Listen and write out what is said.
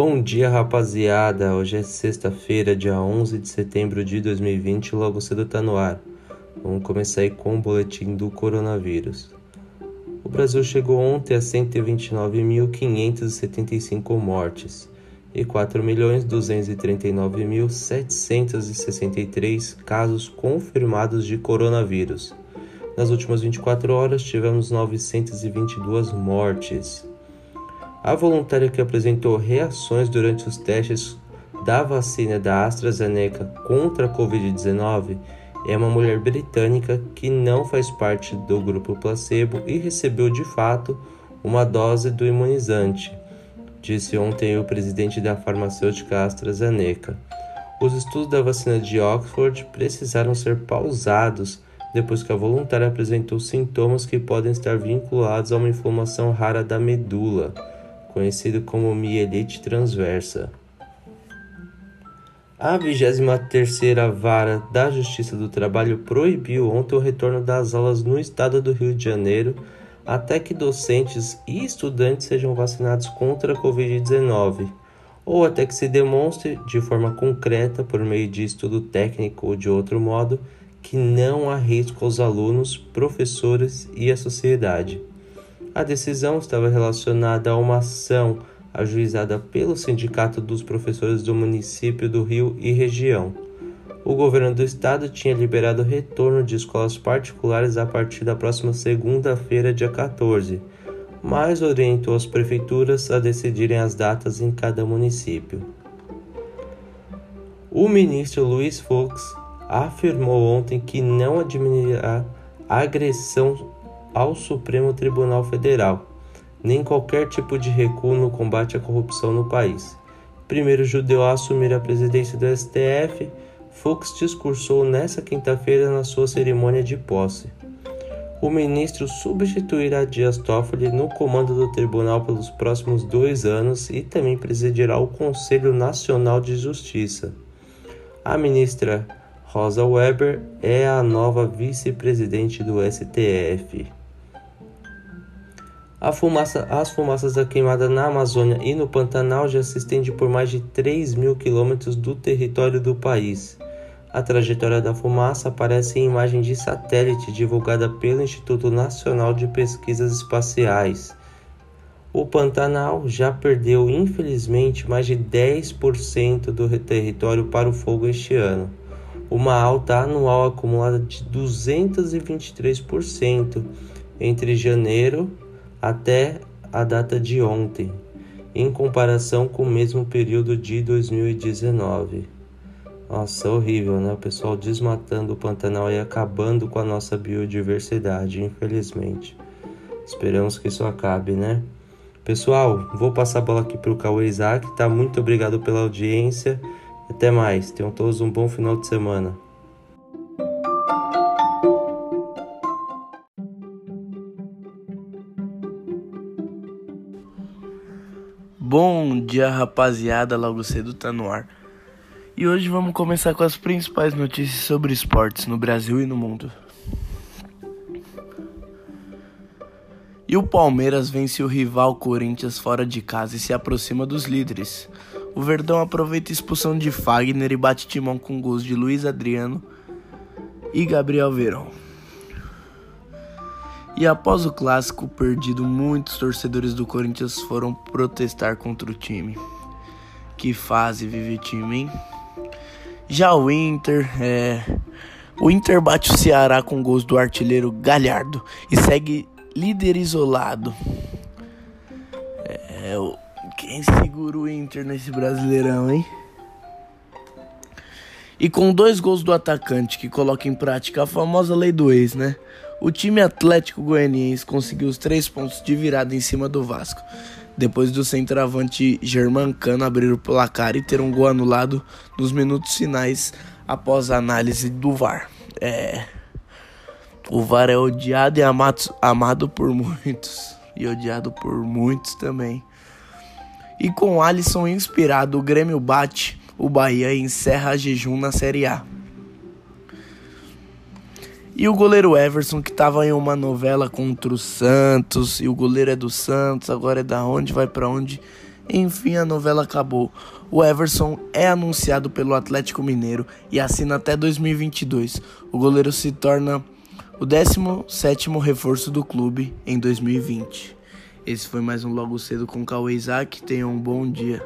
Bom dia, rapaziada. Hoje é sexta-feira, dia 11 de setembro de 2020, logo cedo tá no ar. Vamos começar aí com o boletim do coronavírus. O Brasil chegou ontem a 129.575 mortes e 4.239.763 casos confirmados de coronavírus. Nas últimas 24 horas tivemos 922 mortes. A voluntária que apresentou reações durante os testes da vacina da AstraZeneca contra a Covid-19 é uma mulher britânica que não faz parte do grupo placebo e recebeu de fato uma dose do imunizante, disse ontem o presidente da farmacêutica AstraZeneca. Os estudos da vacina de Oxford precisaram ser pausados depois que a voluntária apresentou sintomas que podem estar vinculados a uma inflamação rara da medula conhecido como mielite transversa. A 23ª Vara da Justiça do Trabalho proibiu ontem o retorno das aulas no estado do Rio de Janeiro até que docentes e estudantes sejam vacinados contra a Covid-19 ou até que se demonstre de forma concreta, por meio de estudo técnico ou de outro modo, que não há risco aos alunos, professores e à sociedade. A decisão estava relacionada a uma ação ajuizada pelo Sindicato dos Professores do município do Rio e região. O governo do estado tinha liberado o retorno de escolas particulares a partir da próxima segunda-feira, dia 14, mas orientou as prefeituras a decidirem as datas em cada município. O ministro Luiz Fux afirmou ontem que não admitirá agressão ao Supremo Tribunal Federal, nem qualquer tipo de recuo no combate à corrupção no país. Primeiro judeu a assumir a presidência do STF, Fux discursou nesta quinta-feira na sua cerimônia de posse. O ministro substituirá Dias Toffoli no comando do tribunal pelos próximos dois anos e também presidirá o Conselho Nacional de Justiça. A ministra Rosa Weber é a nova vice-presidente do STF. Fumaça, as fumaças da queimada na Amazônia e no Pantanal já se estendem por mais de 3 mil quilômetros do território do país. A trajetória da fumaça aparece em imagem de satélite divulgada pelo Instituto Nacional de Pesquisas Espaciais. O Pantanal já perdeu, infelizmente, mais de 10% do território para o fogo este ano, uma alta anual acumulada de 223% entre janeiro até a data de ontem, em comparação com o mesmo período de 2019. Nossa, horrível, né? O pessoal desmatando o Pantanal e acabando com a nossa biodiversidade, infelizmente. Esperamos que isso acabe, né? Pessoal, vou passar a bola aqui para o Cauê Isaac, tá? Muito obrigado pela audiência. Até mais. Tenham todos um bom final de semana. Bom dia, rapaziada. Logo cedo tá no ar. E hoje vamos começar com as principais notícias sobre esportes no Brasil e no mundo. E o Palmeiras vence o rival Corinthians fora de casa e se aproxima dos líderes. O Verdão aproveita a expulsão de Fagner e bate timão com gols de Luiz Adriano e Gabriel Verão. E após o clássico perdido, muitos torcedores do Corinthians foram protestar contra o time. Que fase vive o time, hein? Já o Inter, é... o Inter bate o Ceará com gols do artilheiro Galhardo e segue líder isolado. É, quem segura o Inter nesse Brasileirão, hein? E com dois gols do atacante que coloca em prática a famosa lei do ex, né? O time Atlético Goianiense conseguiu os três pontos de virada em cima do Vasco, depois do centroavante Germancano abrir o placar e ter um gol anulado nos minutos finais após a análise do VAR. É. O VAR é odiado e amado, amado por muitos, e odiado por muitos também. E com Alisson inspirado, o Grêmio bate o Bahia encerra jejum na Série A. E o goleiro Everson, que tava em uma novela contra o Santos, e o goleiro é do Santos, agora é da onde, vai para onde, Enfim, a novela acabou. O Everson é anunciado pelo Atlético Mineiro e assina até 2022. O goleiro se torna o 17º reforço do clube em 2020. Esse foi mais um Logo Cedo com Cauê Isaac. Tenham um bom dia.